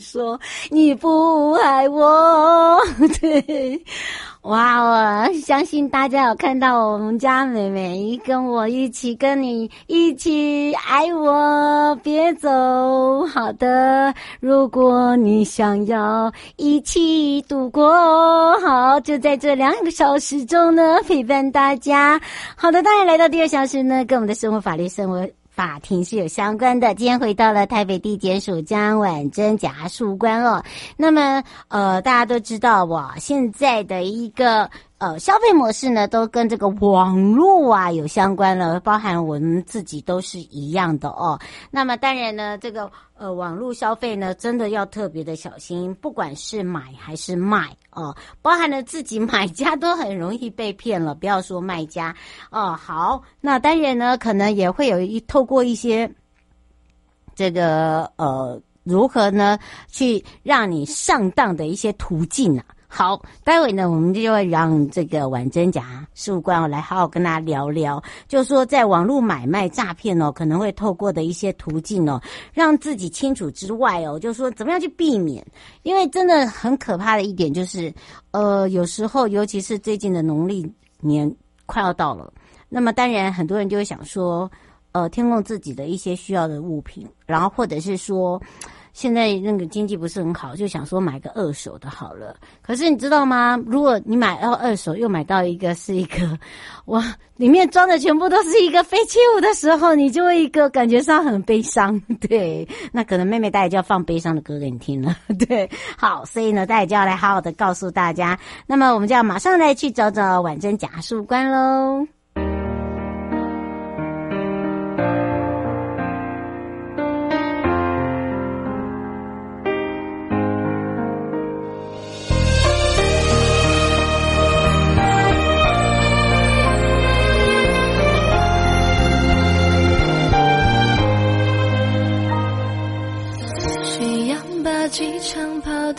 说你不爱我，对，哇！我相信大家有看到我们家妹妹跟我一起，跟你一起爱我，别走。好的，如果你想要一起度过，好，就在这两个小时中呢，陪伴大家。好的，当然来到第二小时呢，跟我们的生活法律生活。法庭是有相关的。今天回到了台北地检署江婉贞检察官哦。那么，呃，大家都知道哇，现在的一个。呃，消费模式呢，都跟这个网络啊有相关了，包含我们自己都是一样的哦。那么当然呢，这个呃网络消费呢，真的要特别的小心，不管是买还是卖哦，包含了自己买家都很容易被骗了，不要说卖家哦。好，那当然呢，可能也会有一透过一些这个呃如何呢去让你上当的一些途径啊。好，待会呢，我们就会让这个婉贞检察事务官来好好跟大家聊聊，就是说在网络买卖诈骗哦，可能会透过的一些途径哦，让自己清楚之外哦，就是说怎么样去避免，因为真的很可怕的一点就是，呃，有时候尤其是最近的农历年快要到了，那么当然很多人就会想说，呃，添购自己的一些需要的物品，然后或者是说。现在那个经济不是很好，就想说买个二手的好了。可是你知道吗？如果你买到二手，又买到一个是一个，哇，里面装的全部都是一个废弃物的时候，你就会一个感觉上很悲伤。对，那可能妹妹大家就要放悲伤的歌给你听了。对，好，所以呢，大家就要来好好的告诉大家。那么我们就要马上来去找找婉贞检察事务官喽。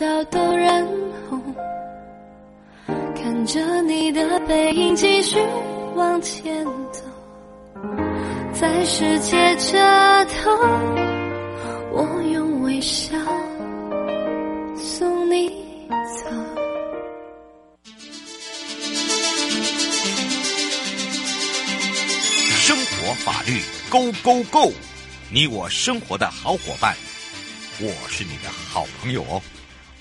场跑道都染红，看着你的背影继续往前走，在世界这头，我用微笑送你走。生活法律 Go Go Go，你我生活的好伙伴。我是你的好朋友哦，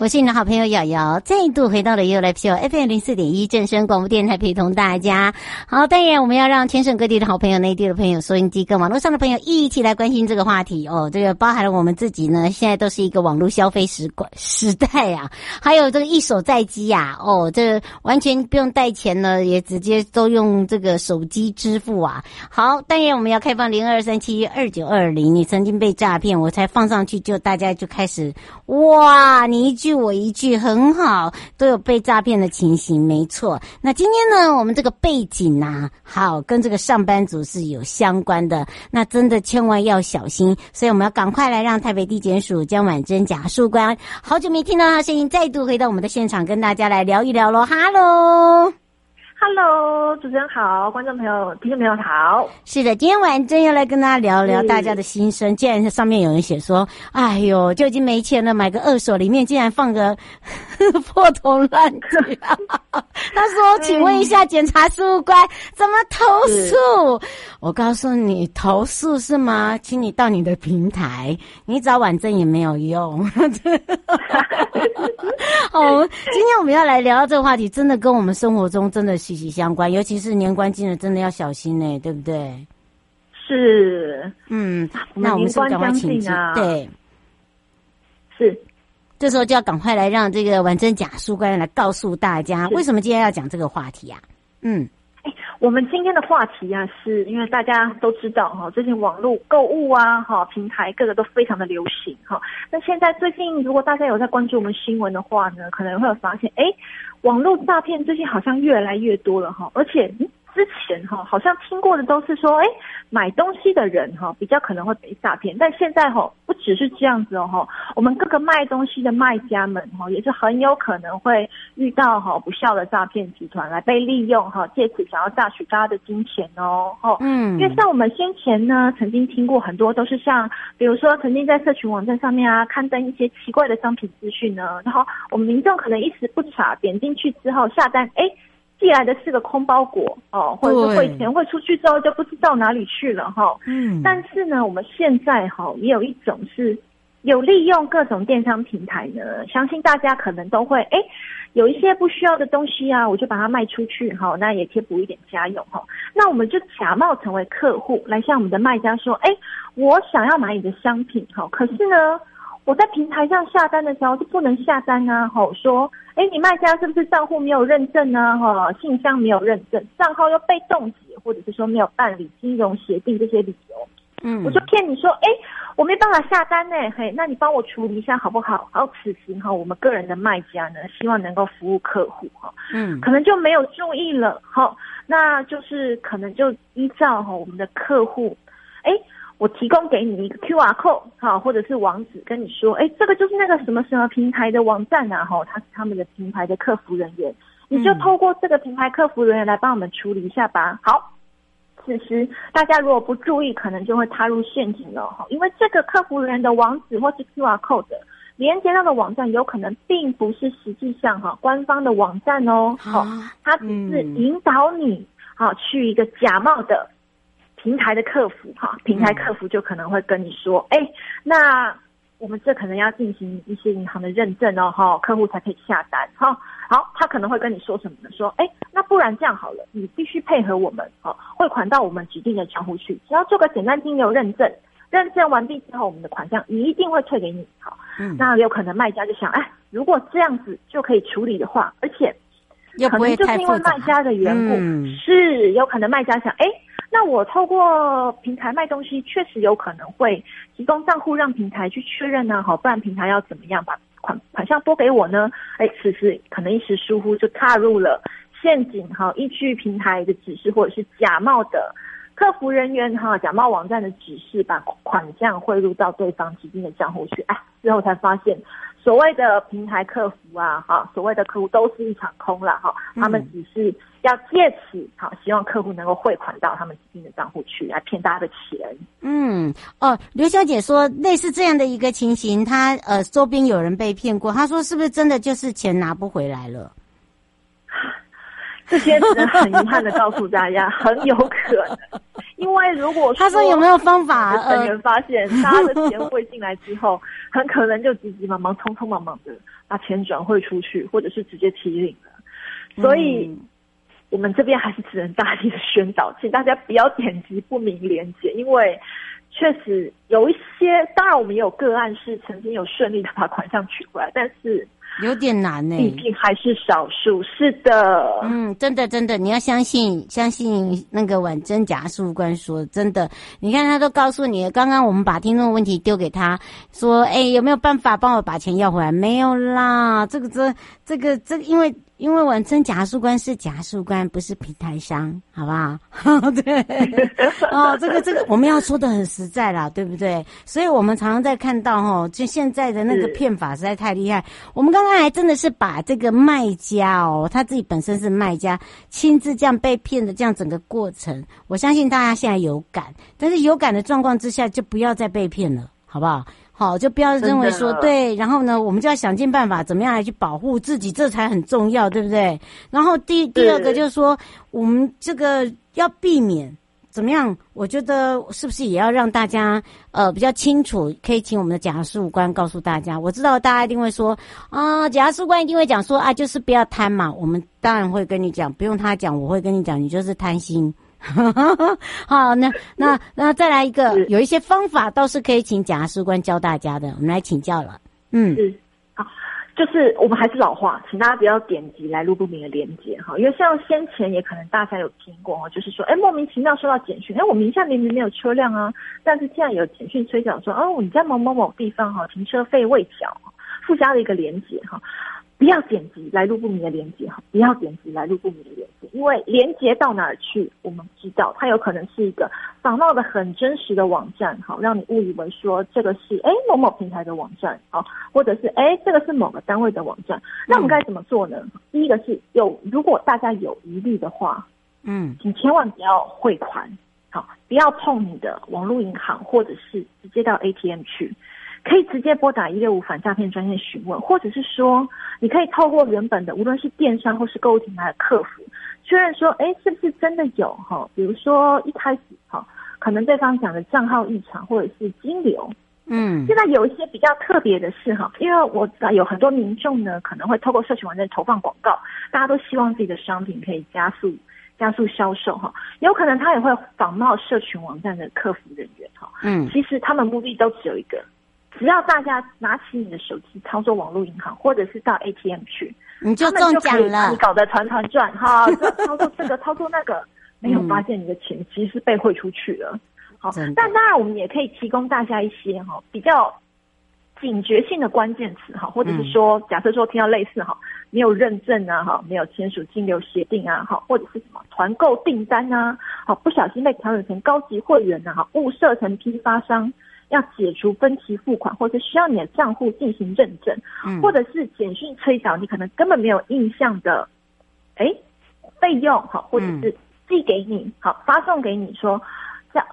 我是你的好朋友瑶瑶，再度回到了 You Live Show FM 零四点一正声广播电台，陪同大家。好，当然我们要让全省各地的好朋友、内地的朋友、收音机跟网络上的朋友一起来关心这个话题哦。这个包含了我们自己呢，现在都是一个网络消费时时代啊，还有这个一手在机呀，哦，这完全不用带钱呢，也直接都用这个手机支付啊。好，当然我们要开放零二三七二九二零，你曾经被诈骗，我才放上去就大家就开始哇，你一句。我一句很好，都有被诈骗的情形，没错。那今天呢，我们这个背景呐、啊，好，跟这个上班族是有相关的，那真的千万要小心。所以我们要赶快来让台北地检署江婉珍假树官，好久没听到他声音，再度回到我们的现场，跟大家来聊一聊喽。哈喽。Hello，主持人好，观众朋友、听众朋友好。是的，今天晚上要来跟大家聊聊大家的心声。既然上面有人写说，哎呦，就已经没钱了，买个二手，里面竟然放个 破铜烂铁。他说：“请问一下，检察事官怎么投诉？”我告诉你，投诉是吗？请你到你的平台，你找婉珍也没有用。哦，今天我们要来聊到这个话题，真的跟我们生活中真的。息息相关，尤其是年关近了，真的要小心呢，对不对？是，嗯，那我们是赶快请进，啊、对，是，这时候就要赶快来让这个婉珍假书官来告诉大家，为什么今天要讲这个话题啊？嗯，哎，我们今天的话题啊，是因为大家都知道哈，最近网络购物啊，哈，平台各个都非常的流行哈。那现在最近，如果大家有在关注我们新闻的话呢，可能会有发现，哎。网络诈骗最近好像越来越多了哈，而且之前哈好像听过的都是说，哎，买东西的人哈比较可能会被诈骗，但现在哈不只是这样子哦哈，我们各个卖东西的卖家们哈也是很有可能会遇到哈不孝的诈骗集团来被利用哈，借此想要榨取大家的金钱哦哈，嗯，因为像我们先前呢曾经听过很多都是像，比如说曾经在社群网站上面啊刊登一些奇怪的商品资讯呢，然后我们民众可能一时不察，点进去之后下单，哎。寄来的是个空包裹哦，或者是汇钱汇出去之后就不知道哪里去了哈。嗯，但是呢，我们现在哈也有一种是有利用各种电商平台呢，相信大家可能都会哎，有一些不需要的东西啊，我就把它卖出去哈，那也贴补一点家用哈。那我们就假冒成为客户来向我们的卖家说，哎，我想要买你的商品哈，可是呢。我在平台上下单的时候就不能下单啊！吼说，哎，你卖家是不是账户没有认证啊？哈，信箱没有认证，账号又被冻结，或者是说没有办理金融协定这些理由，嗯，我就骗你说，哎，我没办法下单呢，嘿，那你帮我处理一下好不好？好，此行哈，我们个人的卖家呢，希望能够服务客户哈，嗯，可能就没有注意了，好，那就是可能就依照哈我们的客户，哎。我提供给你一个 QR code 哈，或者是网址，跟你说，哎，这个就是那个什么什么平台的网站啊，哈，他是他们的平台的客服人员，你就透过这个平台客服人员来帮我们处理一下吧。好，此时大家如果不注意，可能就会踏入陷阱了哈，因为这个客服人员的网址或是 QR code 连接到的网站，有可能并不是实际上哈官方的网站哦，好，它只是引导你好去一个假冒的。平台的客服哈，平台客服就可能会跟你说，哎、欸，那我们这可能要进行一些银行的认证哦，哈，客户才可以下单哈。好，他可能会跟你说什么呢？说，哎、欸，那不然这样好了，你必须配合我们，哦，汇款到我们指定的账户去，只要做个简单金流认证，认证完毕之后，我们的款项一定会退给你。好，嗯，那有可能卖家就想，哎，如果这样子就可以处理的话，而且可能就是因为卖家的缘故，嗯、是有可能卖家想，哎。那我透过平台卖东西，确实有可能会提供账户让平台去确认呢，好，不然平台要怎么样把款款项拨给我呢？哎，此时可能一时疏忽就踏入了陷阱，哈，依据平台的指示或者是假冒的客服人员哈，假冒网站的指示，把款项汇入到对方指定的账户去，哎，之后才发现。所谓的平台客服啊，哈，所谓的客户都是一场空了哈，他们只是要借此好，希望客户能够汇款到他们指定的账户去，来骗大家的钱。嗯，哦，刘小姐说类似这样的一个情形，她呃周边有人被骗过，她说是不是真的就是钱拿不回来了？这些只能很遗憾的告诉大家，很有可能。因为如果说他说有没有方法？成员发现他的钱汇进来之后，很可能就急急忙忙、匆匆忙忙的把钱转汇出去，或者是直接提领了。所以，嗯、我们这边还是只能大力的宣导，请大家不要点击不明连接，因为确实有一些，当然我们也有个案是曾经有顺利的把款项取回来，但是。有点难呢，毕竟还是少数。是的，嗯，真的真的，你要相信相信那个婉珍假书官说真的。你看他都告诉你，刚刚我们把听众问题丢给他说，哎，有没有办法帮我把钱要回来？没有啦，这个这这个这个，因为。因为婉珍假书官是假书官，不是平台商，好不好？对，哦，这个这个我们要说的很实在啦，对不对？所以我们常常在看到哈，就现在的那个骗法实在太厉害。我们刚刚还真的是把这个卖家哦，他自己本身是卖家，亲自这样被骗的这样整个过程，我相信大家现在有感，但是有感的状况之下，就不要再被骗了，好不好？好，就不要认为说对，然后呢，我们就要想尽办法，怎么样来去保护自己，这才很重要，对不对？然后第第二个就是说，我们这个要避免怎么样？我觉得是不是也要让大家呃比较清楚？可以请我们的假书官告诉大家。我知道大家一定会说啊，假书官一定会讲说啊，就是不要贪嘛。我们当然会跟你讲，不用他讲，我会跟你讲，你就是贪心。好，那那那再来一个，有一些方法倒是可以请假书官教大家的，我们来请教了。嗯，是，好，就是我们还是老话，请大家不要点击来路不明的链接哈，因为像先前也可能大家有听过，就是说，哎，莫名其妙收到简讯，哎，我名下明明没有车辆啊，但是现在有简讯催缴说，哦，你在某某某地方哈，停车费未缴，附加了一个链接哈。不要点击来路不明的连接哈，不要点击来路不明的连接，因为连接到哪儿去，我们不知道，它有可能是一个仿冒的很真实的网站，好，让你误以为说这个是哎某某平台的网站，好，或者是哎这个是某个单位的网站，那我们该怎么做呢？嗯、第一个是有，如果大家有疑虑的话，嗯，请千万不要汇款，好，不要碰你的网络银行，或者是直接到 ATM 去。可以直接拨打一六五反诈骗专线询问，或者是说，你可以透过原本的无论是电商或是购物平台的客服确认说，哎，是不是真的有哈？比如说一开始哈，可能对方讲的账号异常或者是金流，嗯，现在有一些比较特别的是哈，因为我有很多民众呢可能会透过社群网站投放广告，大家都希望自己的商品可以加速加速销售哈，有可能他也会仿冒社群网站的客服人员哈，嗯，其实他们目的都只有一个。只要大家拿起你的手机操作网络银行，或者是到 ATM 去，你就中奖了。你搞得团团转哈，操作这个操作那个，没有发现你的钱其实是被汇出去了。好，但当然我们也可以提供大家一些哈比较警觉性的关键词哈，或者是说，假设说听到类似哈没有认证啊哈，没有签署金流协定啊哈，或者是什么团购订单啊，好不小心被调整成高级会员啊哈，误设成批发商。要解除分期付款，或者需要你的账户进行认证，嗯、或者是简讯催缴，你可能根本没有印象的，哎，费用好，或者是寄给你好，发送给你说假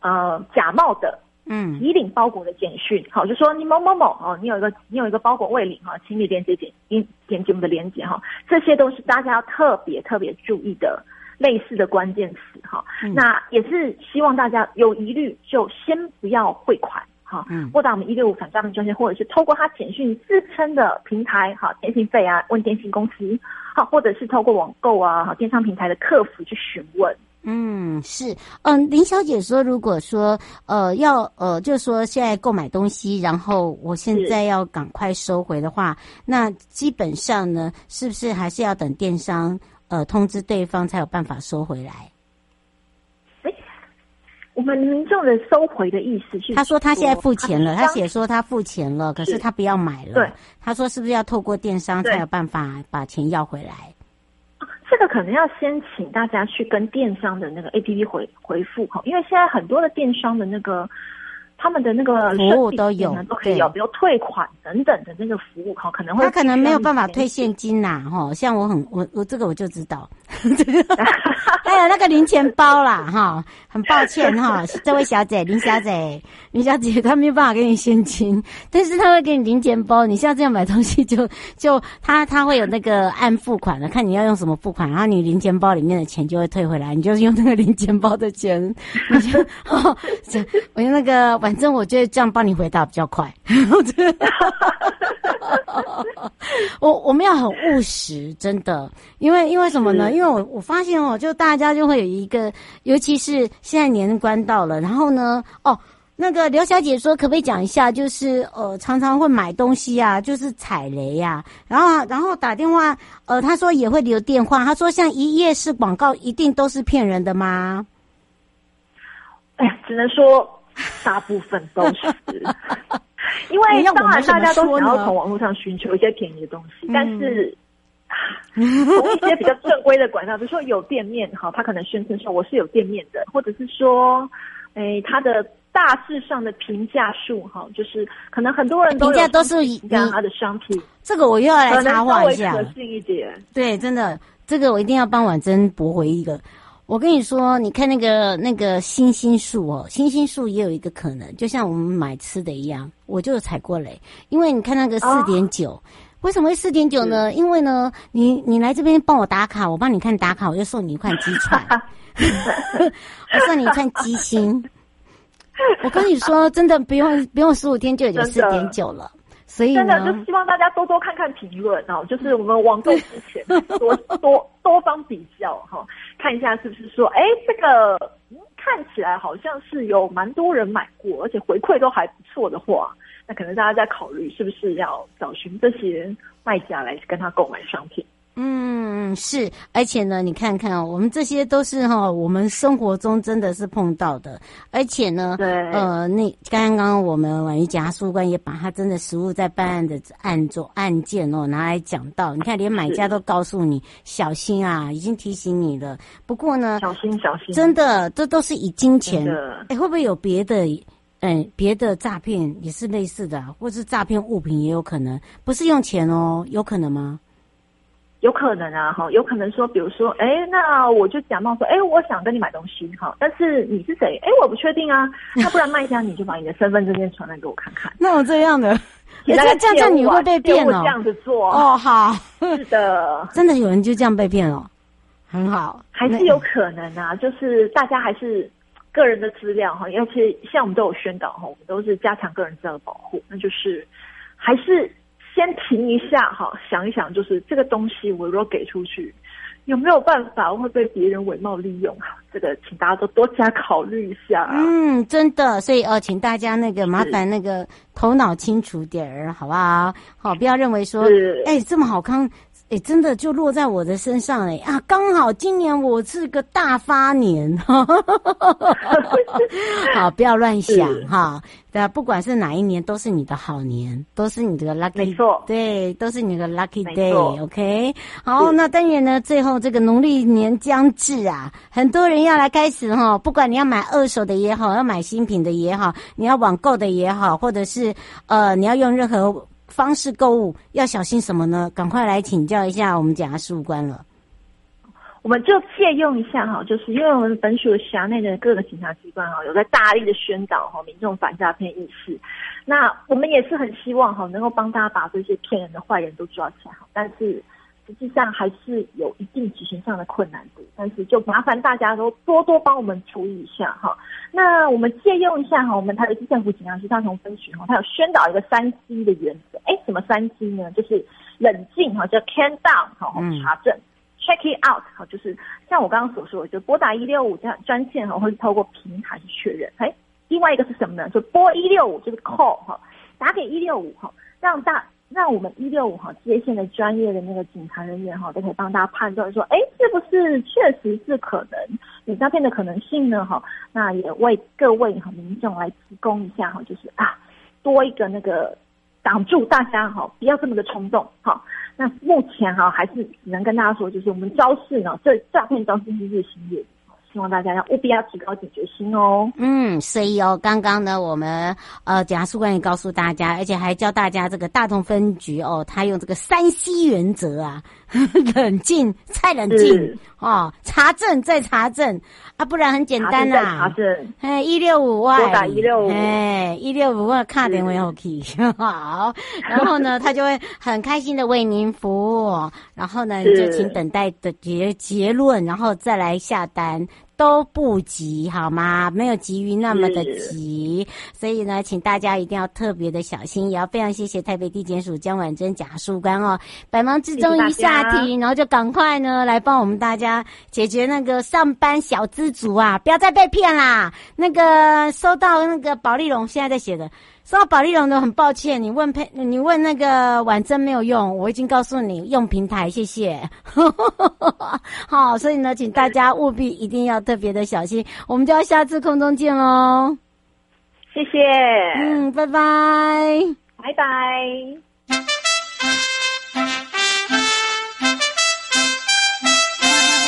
呃假冒的，嗯，提领包裹的简讯好，就说你某某某哦，你有一个你有一个包裹未领哈，请你连接点点点击我们的连接哈，这些都是大家要特别特别注意的。类似的关键词哈，嗯、那也是希望大家有疑虑就先不要汇款哈，嗯，拨打我们一六五反诈骗专线，或者是透过他简讯自称的平台哈，电信费啊，问电信公司好，或者是透过网购啊，哈，电商平台的客服去询问。嗯，是，嗯，林小姐说，如果说呃要呃，就是说现在购买东西，然后我现在要赶快收回的话，那基本上呢，是不是还是要等电商？呃，通知对方才有办法收回来。哎，我们民众的收回的意思是，他说他现在付钱了，他写说他付钱了，可是他不要买了。对，他说是不是要透过电商才有办法把钱要回来？这个可能要先请大家去跟电商的那个 APP 回回复哈，因为现在很多的电商的那个。他们的那个服务都有，都可以有，比如退款等等的那个服务哈，可能会他可能没有办法退现金呐，哈，像我很我我这个我就知道，还有那个零钱包啦，哈，很抱歉哈，这位小姐林小姐林小姐，她没有办法给你现金，但是她会给你零钱包，你下次要买东西就 就他他会有那个按付款的，看你要用什么付款，然后你零钱包里面的钱就会退回来，你就是用那个零钱包的钱，你就 哦，我用那个。反正我觉得这样帮你回答比较快。我我们要很务实，真的，因为因为什么呢？因为我我发现哦，就大家就会有一个，尤其是现在年关到了，然后呢，哦，那个刘小姐说，可不可以讲一下？就是呃，常常会买东西啊，就是踩雷呀，然后然后打电话，呃，她说也会留电话，她说像一页式广告一定都是骗人的吗？哎呀，只能说。大部分都是，因为当然大家都想要从网络上寻求一些便宜的东西，但是 从一些比较正规的管道，比如说有店面哈，他可能宣称说我是有店面的，或者是说，哎，他的大致上的评价数哈，就是可能很多人都评价都是以他的商品，这个我又要来插话一下，可信一点，对，真的，这个我一定要帮婉珍驳回一个。我跟你说，你看那个那个星星树哦，星星树也有一个可能，就像我们买吃的一样，我就踩过雷。因为你看那个四点九，为什么会四点九呢？因为呢，你你来这边帮我打卡，我帮你看打卡，我就送你一块鸡串，我送你一块鸡心。我跟你说，真的不用不用十五天就已经四点九了。所以真的就希望大家多多看看评论哦，就是我们网购之前多多多方比较哈，看一下是不是说，哎，这个看起来好像是有蛮多人买过，而且回馈都还不错的话，那可能大家在考虑是不是要找寻这些卖家来跟他购买商品。嗯，是，而且呢，你看看哦，我们这些都是哈，我们生活中真的是碰到的，而且呢，对，呃，那刚刚我们婉瑜检察官也把他真的实物在办案的案做案件哦拿来讲到，你看连买家都告诉你小心啊，已经提醒你了。不过呢，小心小心，真的，这都是以金钱，哎，会不会有别的？嗯，别的诈骗也是类似的，或是诈骗物品也有可能，不是用钱哦，有可能吗？有可能啊，哈，有可能说，比如说，哎，那我就假冒说，哎，我想跟你买东西，哈，但是你是谁？哎，我不确定啊，那不然卖家你就把你的身份证件传来给我看看。那我这样的，那这样你会被骗哦。这样子做哦，好，是的，真的有人就这样被骗了，很好，还是有可能啊，就是大家还是个人的资料哈，而且像我们都有宣导哈，我们都是加强个人资料的保护，那就是还是。先停一下哈，想一想，就是这个东西我如果给出去，有没有办法会被别人伪冒利用？哈，这个请大家都多加考虑一下。嗯，真的，所以呃，请大家那个麻烦那个头脑清楚点儿，好不好？好，不要认为说，哎，这么好康。哎，真的就落在我的身上哎啊！刚好今年我是个大发年，好，不要乱想哈。对啊，不管是哪一年，都是你的好年，都是你的 lucky，没错，对，都是你的 lucky day。OK，好，那当然呢，最后这个农历年将至啊，很多人要来开始哈。不管你要买二手的也好，要买新品的也好，你要网购的也好，或者是呃，你要用任何。方式购物要小心什么呢？赶快来请教一下我们检察事务官了。我们就借用一下哈，就是因为我们本署辖内的各个警察机关哈，有在大力的宣导哈民众反诈骗意识。那我们也是很希望哈，能够帮大家把这些骗人的坏人都抓起来哈，但是。实际上还是有一定执行上的困难度，但是就麻烦大家都多多帮我们处理一下哈。那我们借用一下哈，我们台北市政府警察局大同分局哈，它有宣导一个三 C 的原则。哎，什么三 C 呢？就是冷静哈，叫 calm down 哈，查证、嗯、check it out 哈，就是像我刚刚所说的，就拨打一六五这样专线哈，或是透过平台去确认。哎，另外一个是什么呢？就拨一六五就是 call 哈，打给一六五哈，让大。那我们一六五哈接线的专业的那个警察人员哈，都可以帮大家判断说，哎，是不是确实是可能有诈骗的可能性呢？哈，那也为各位哈民众来提供一下哈，就是啊，多一个那个挡住大家哈，不要这么的冲动哈。那目前哈还是只能跟大家说，就是我们招式呢，这诈骗招式是日新月异，希望大家要务必要提高警觉心哦。嗯，所以哦，刚刚呢，我们呃，检察官也告诉大家，而且还教大家这个大同分局哦，他用这个三 C 原则啊，冷静再冷静。哦，查证再查证。啊，不然很简单呐、啊，查证，哎，一六五万，拨打一六五，哎，一六五万卡点为 OK，好，然后呢，他就会很开心的为您服务，然后呢，就请等待的结结论，然后再来下单。都不急，好吗？没有急于那么的急，所以呢，请大家一定要特别的小心。也要非常谢谢台北地检署江婉珍贾树官哦，百忙之中一下题，然后就赶快呢来帮我们大家解决那个上班小资族啊，不要再被骗啦。那个收到那个保利龙现在在写的。说到保丽龙的，很抱歉，你问配，你问那个婉珍没有用，我已经告诉你用平台，谢谢。好，所以呢，请大家务必一定要特别的小心，我们就要下次空中见喽。谢谢，嗯，拜拜，拜拜。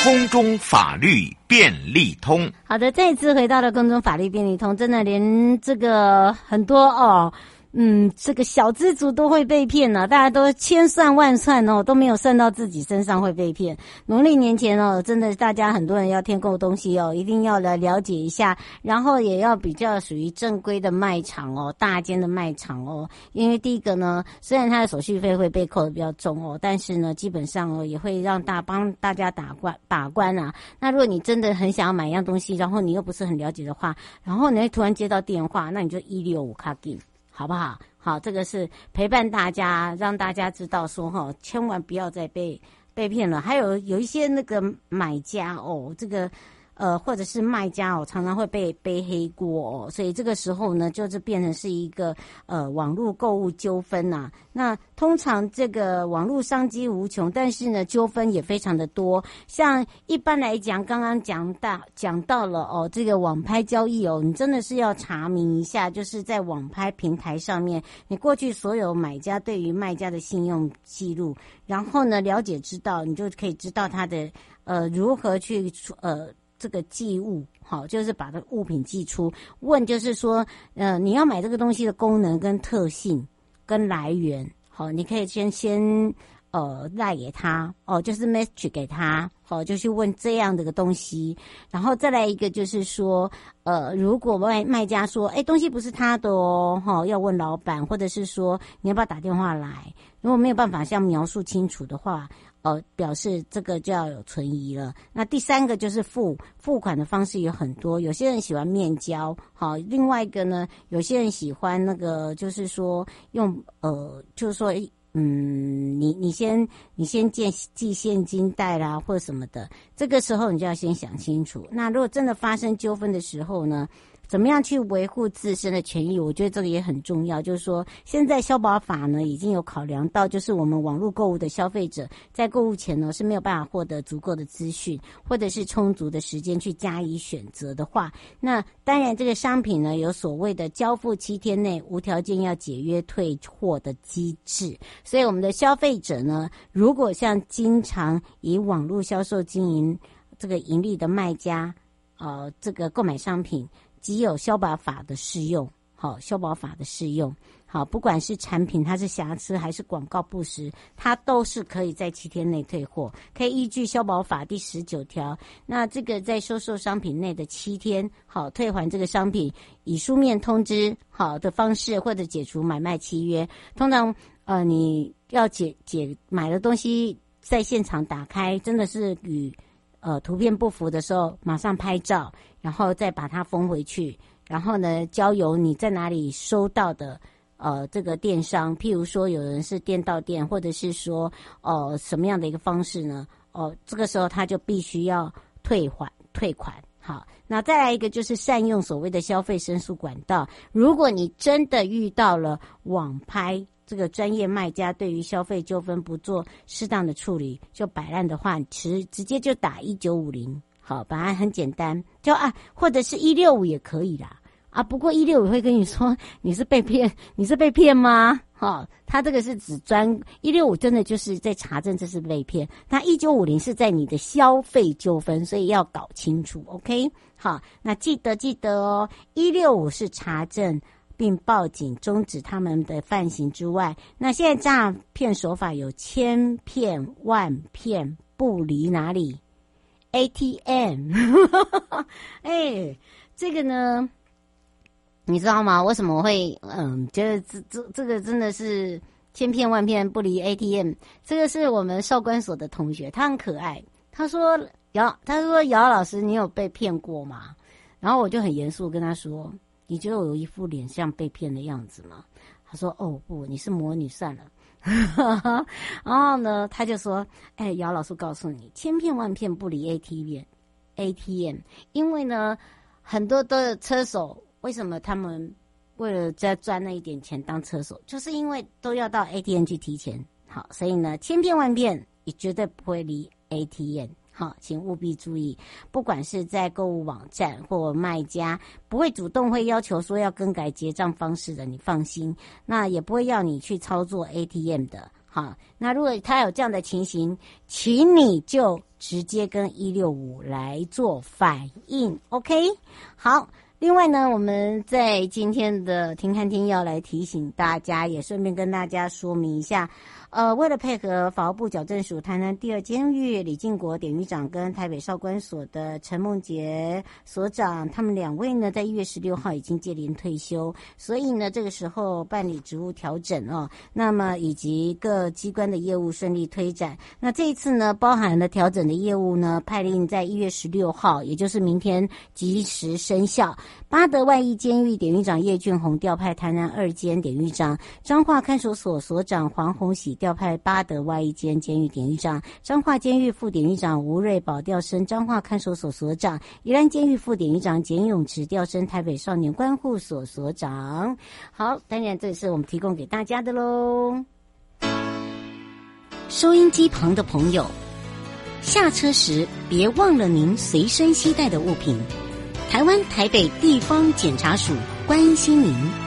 空中法律便利通，好的，再次回到了空中法律便利通，真的连这个很多哦。嗯，这个小资族都会被骗呢、啊，大家都千算万算哦，都没有算到自己身上会被骗。农历年前哦，真的大家很多人要添购东西哦，一定要来了解一下，然后也要比较属于正规的卖场哦，大间的卖场哦。因为第一个呢，虽然它的手续费会被扣得比较重哦，但是呢，基本上哦也会让大帮大家打关把关啊。那如果你真的很想要买一样东西，然后你又不是很了解的话，然后你突然接到电话，那你就一六五卡给。好不好？好，这个是陪伴大家，让大家知道说哈，千万不要再被被骗了。还有有一些那个买家哦，这个。呃，或者是卖家哦，常常会被背黑锅哦，所以这个时候呢，就是变成是一个呃网络购物纠纷呐。那通常这个网络商机无穷，但是呢，纠纷也非常的多。像一般来讲，刚刚讲到讲到了哦，这个网拍交易哦，你真的是要查明一下，就是在网拍平台上面，你过去所有买家对于卖家的信用记录，然后呢，了解知道，你就可以知道他的呃如何去呃。这个寄物，好，就是把这个物品寄出。问就是说，呃，你要买这个东西的功能跟特性跟来源，好，你可以先先呃赖给他，哦，就是 message 给他，好，就去问这样的个东西。然后再来一个就是说，呃，如果卖卖家说，哎，东西不是他的哦，哈，要问老板，或者是说你要不要打电话来？如果没有办法像描述清楚的话。呃，表示这个就要有存疑了。那第三个就是付付款的方式有很多，有些人喜欢面交，好，另外一个呢，有些人喜欢那个，就是说用呃，就是说，嗯，你你先你先借寄现金袋啦，或什么的，这个时候你就要先想清楚。那如果真的发生纠纷的时候呢？怎么样去维护自身的权益？我觉得这个也很重要。就是说，现在消保法呢已经有考量到，就是我们网络购物的消费者在购物前呢是没有办法获得足够的资讯，或者是充足的时间去加以选择的话，那当然这个商品呢有所谓的交付七天内无条件要解约退货的机制。所以我们的消费者呢，如果像经常以网络销售经营这个盈利的卖家，呃，这个购买商品。只有消保法的适用，好，消保法的适用，好，不管是产品它是瑕疵还是广告不实，它都是可以在七天内退货，可以依据消保法第十九条，那这个在收受商品内的七天，好，退还这个商品，以书面通知好的方式或者解除买卖契约。通常，呃，你要解解买的东西在现场打开，真的是与。呃，图片不符的时候，马上拍照，然后再把它封回去，然后呢，交由你在哪里收到的呃这个电商，譬如说有人是店到店，或者是说哦、呃、什么样的一个方式呢？哦、这个时候他就必须要退还退款。好，那再来一个就是善用所谓的消费申诉管道，如果你真的遇到了网拍。这个专业卖家对于消费纠纷不做适当的处理就摆烂的话，其实直接就打一九五零，好，本来很简单，就啊，或者是一六五也可以啦，啊，不过一六五会跟你说你是被骗，你是被骗吗？哈、他这个是指专一六五，真的就是在查证这是被骗。那一九五零是在你的消费纠纷，所以要搞清楚。OK，好，那记得记得哦，一六五是查证并报警终止他们的犯行之外，那现在诈骗手法有千骗万骗不离哪里？ATM，哎，这个呢？你知道吗？为什么会嗯觉得这这这个真的是千骗万骗不离 ATM？这个是我们少管所的同学，他很可爱。他说姚，他说姚老师，你有被骗过吗？然后我就很严肃跟他说：“你觉得我有一副脸像被骗的样子吗？”他说：“哦不，你是魔女算了。”然后呢，他就说：“哎，姚老师告诉你，千骗万骗不离 ATM，ATM，因为呢，很多的车手。”为什么他们为了再赚那一点钱当车手，就是因为都要到 ATM 去提钱。好，所以呢，千骗万骗也绝对不会离 ATM。好，请务必注意，不管是在购物网站或卖家，不会主动会要求说要更改结账方式的，你放心。那也不会要你去操作 ATM 的。好，那如果他有这样的情形，请你就直接跟一六五来做反应。OK，好。另外呢，我们在今天的停看听要来提醒大家，也顺便跟大家说明一下。呃，为了配合法务部矫正署台南第二监狱李进国典狱长跟台北少管所的陈梦洁所长，他们两位呢，在一月十六号已经届龄退休，所以呢，这个时候办理职务调整哦，那么以及各机关的业务顺利推展。那这一次呢，包含了调整的业务呢，派令在一月十六号，也就是明天即时生效。巴德外役监狱典狱长叶俊宏调派台南二监典狱长，彰化看守所所长黄鸿喜。调派八德外一间监狱典狱长，彰化监狱副典狱长吴瑞宝调升彰化看守所所长，宜兰监狱副典狱长简永池调升台北少年关护所所长。好，当然这是我们提供给大家的喽。收音机旁的朋友，下车时别忘了您随身携带的物品。台湾台北地方检察署关心您。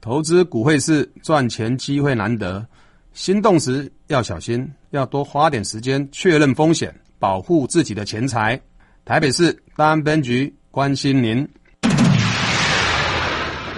投资股汇市赚钱机会难得，心动时要小心，要多花点时间确认风险，保护自己的钱财。台北市大安分局关心您。